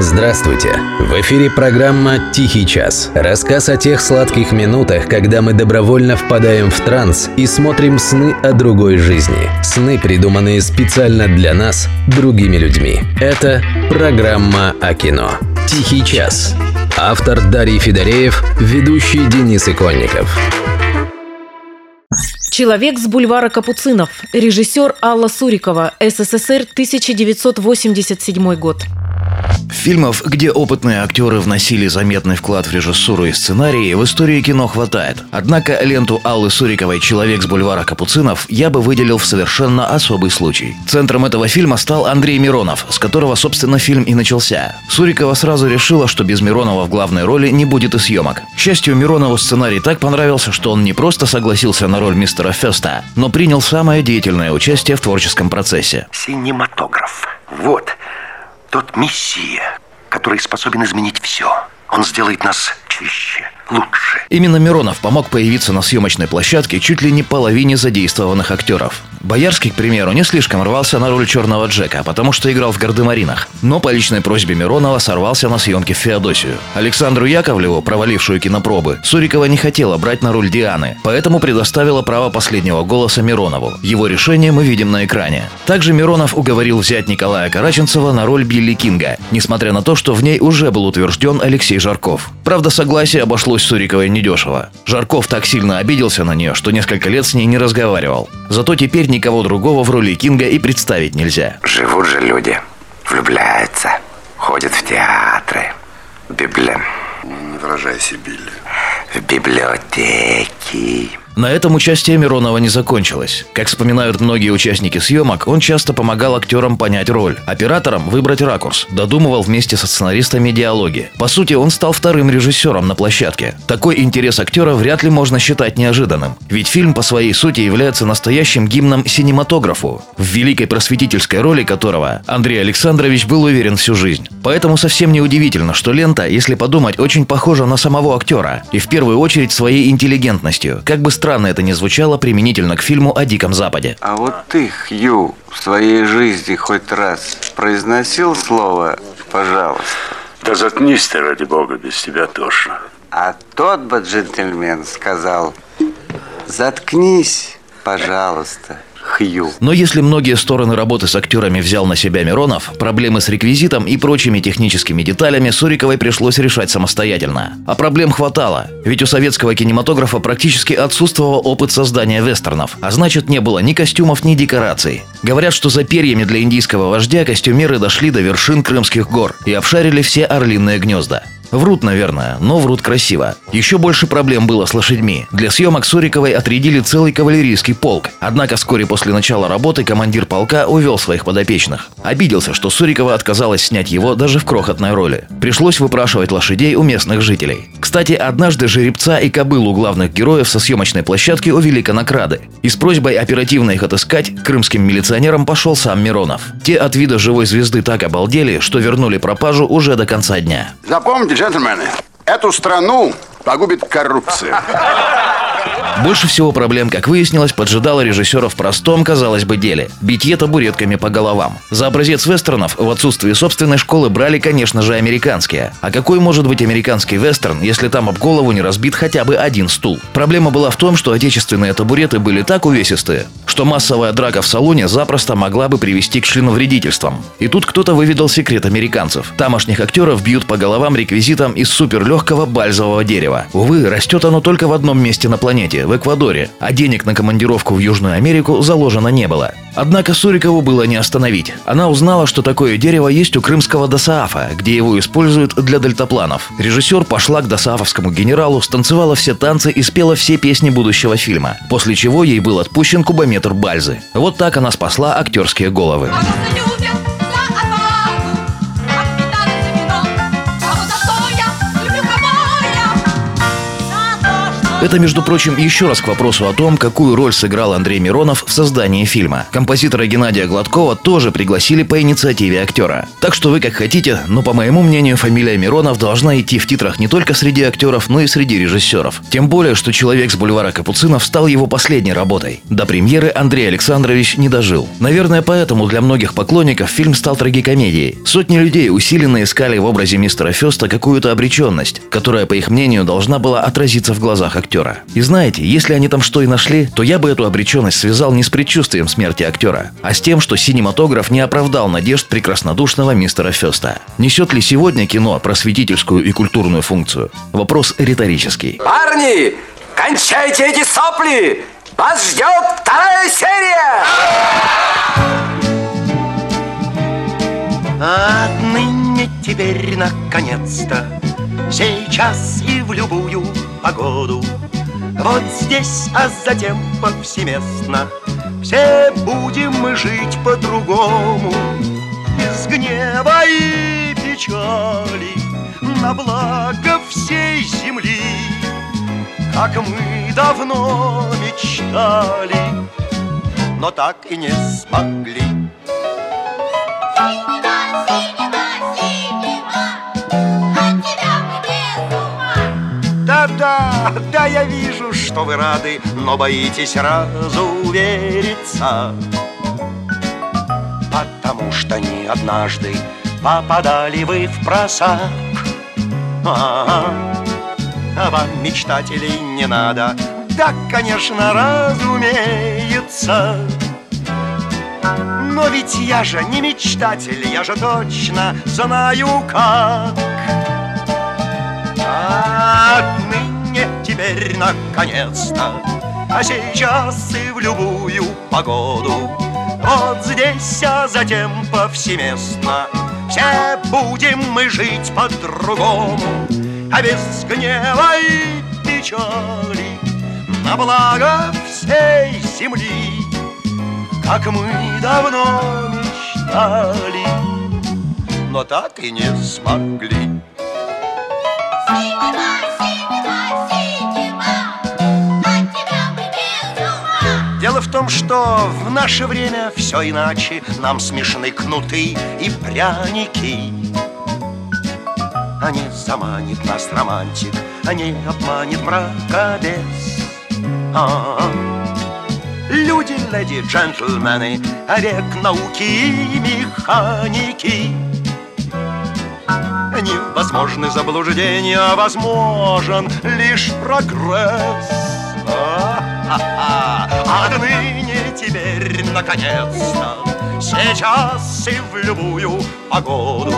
Здравствуйте! В эфире программа «Тихий час». Рассказ о тех сладких минутах, когда мы добровольно впадаем в транс и смотрим сны о другой жизни. Сны, придуманные специально для нас, другими людьми. Это программа о кино. «Тихий час». Автор Дарий Федореев, ведущий Денис Иконников. Человек с бульвара Капуцинов. Режиссер Алла Сурикова. СССР, 1987 год. Фильмов, где опытные актеры вносили заметный вклад в режиссуру и сценарий, в истории кино хватает. Однако ленту Аллы Суриковой «Человек с бульвара Капуцинов» я бы выделил в совершенно особый случай. Центром этого фильма стал Андрей Миронов, с которого, собственно, фильм и начался. Сурикова сразу решила, что без Миронова в главной роли не будет и съемок. К счастью, Миронову сценарий так понравился, что он не просто согласился на роль мистера Феста, но принял самое деятельное участие в творческом процессе. Синематограф. Вот тот мессия, который способен изменить все. Он сделает нас чище, лучше. Именно Миронов помог появиться на съемочной площадке чуть ли не половине задействованных актеров. Боярский, к примеру, не слишком рвался на роль черного Джека, потому что играл в «Гардемаринах». Но по личной просьбе Миронова сорвался на съемки в Феодосию. Александру Яковлеву, провалившую кинопробы, Сурикова не хотела брать на роль Дианы, поэтому предоставила право последнего голоса Миронову. Его решение мы видим на экране. Также Миронов уговорил взять Николая Караченцева на роль Билли Кинга, несмотря на то, что в ней уже был утвержден Алексей Жарков. Правда, согласие обошлось Суриковой недешево. Жарков так сильно обиделся на нее, что несколько лет с ней не разговаривал. Зато теперь никого другого в роли Кинга и представить нельзя. Живут же люди, влюбляются, ходят в театры, библи... Не выражайся, Билли. в библиотеки. На этом участие Миронова не закончилось. Как вспоминают многие участники съемок, он часто помогал актерам понять роль, операторам выбрать ракурс, додумывал вместе со сценаристами диалоги. По сути, он стал вторым режиссером на площадке. Такой интерес актера вряд ли можно считать неожиданным. Ведь фильм по своей сути является настоящим гимном синематографу, в великой просветительской роли которого Андрей Александрович был уверен всю жизнь. Поэтому совсем не удивительно, что лента, если подумать, очень похожа на самого актера. И в первую очередь своей интеллигентностью. Как бы странно это ни звучало применительно к фильму о Диком Западе. А вот ты, Хью, в своей жизни хоть раз произносил слово «пожалуйста»? Да заткнись ты, ради бога, без тебя тошно. А тот бы джентльмен сказал «заткнись, пожалуйста, Хью». Но если многие стороны работы с актерами взял на себя Миронов, проблемы с реквизитом и прочими техническими деталями Суриковой пришлось решать самостоятельно. А проблем хватало, ведь у советского кинематографа практически отсутствовал опыт создания вестернов, а значит не было ни костюмов, ни декораций. Говорят, что за перьями для индийского вождя костюмеры дошли до вершин Крымских гор и обшарили все орлиные гнезда. Врут, наверное, но врут красиво. Еще больше проблем было с лошадьми. Для съемок Суриковой отрядили целый кавалерийский полк. Однако вскоре после начала работы командир полка увел своих подопечных. Обиделся, что Сурикова отказалась снять его даже в крохотной роли. Пришлось выпрашивать лошадей у местных жителей. Кстати, однажды жеребца и кобылу главных героев со съемочной площадки увели конокрады. И с просьбой оперативно их отыскать крымским милиционерам пошел сам Миронов. Те от вида живой звезды так обалдели, что вернули пропажу уже до конца дня. Запомните, джентльмены, эту страну погубит коррупция. Больше всего проблем, как выяснилось, поджидало режиссера в простом, казалось бы, деле – битье табуретками по головам. За образец вестернов в отсутствии собственной школы брали, конечно же, американские. А какой может быть американский вестерн, если там об голову не разбит хотя бы один стул? Проблема была в том, что отечественные табуреты были так увесистые, что массовая драка в салоне запросто могла бы привести к членовредительствам. И тут кто-то выведал секрет американцев. Тамошних актеров бьют по головам реквизитом из суперлегкого бальзового дерева. Увы, растет оно только в одном месте на планете – в Эквадоре, а денег на командировку в Южную Америку заложено не было. Однако Сурикову было не остановить. Она узнала, что такое дерево есть у крымского Досаафа, где его используют для дельтапланов. Режиссер пошла к досаафовскому генералу, станцевала все танцы и спела все песни будущего фильма, после чего ей был отпущен кубометр Бальзы. Вот так она спасла актерские головы. Это, между прочим, еще раз к вопросу о том, какую роль сыграл Андрей Миронов в создании фильма. Композитора Геннадия Гладкова тоже пригласили по инициативе актера. Так что вы как хотите, но по моему мнению, фамилия Миронов должна идти в титрах не только среди актеров, но и среди режиссеров. Тем более, что «Человек с бульвара Капуцинов» стал его последней работой. До премьеры Андрей Александрович не дожил. Наверное, поэтому для многих поклонников фильм стал трагикомедией. Сотни людей усиленно искали в образе мистера Феста какую-то обреченность, которая, по их мнению, должна была отразиться в глазах актера актера. И знаете, если они там что и нашли, то я бы эту обреченность связал не с предчувствием смерти актера, а с тем, что синематограф не оправдал надежд прекраснодушного мистера Феста. Несет ли сегодня кино просветительскую и культурную функцию? Вопрос риторический. Парни, кончайте эти сопли! Вас ждет вторая серия! Отныне теперь наконец-то Сейчас и в любую погоду. Вот здесь, а затем повсеместно Все будем мы жить по-другому. Без гнева и печали На благо всей земли Как мы давно мечтали Но так и не смогли да, я вижу, что вы рады, но боитесь сразу увериться. Потому что не однажды попадали вы в просак. А вам, мечтателей, не надо, да, конечно, разумеется. Но ведь я же не мечтатель, я же точно знаю как. Отныне теперь наконец-то. А сейчас и в любую погоду. Вот здесь, а затем повсеместно. Все будем мы жить по-другому. А без гнева и печали. На благо всей земли. Как мы давно мечтали. Но так и не смогли Дело в том, что в наше время все иначе Нам смешны кнуты и пряники А не заманит нас романтик А не обманет мракобес а -а -а. Люди, леди, джентльмены Век науки и механики Невозможны заблуждения, а возможен лишь прогресс. Отныне теперь, наконец-то, сейчас и в любую погоду,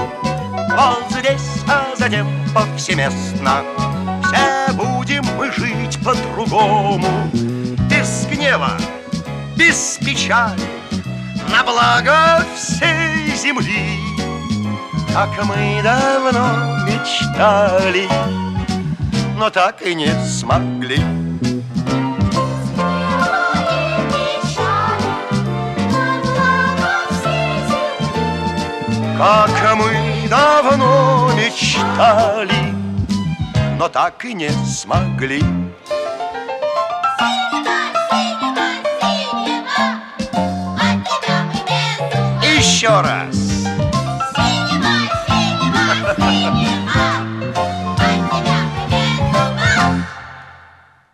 вот здесь, а затем повсеместно, все будем мы жить по-другому, без гнева, без печали, на благо всей земли. Как мы давно мечтали, но так и не смогли. Как мы давно мечтали, но так и не смогли. Еще раз.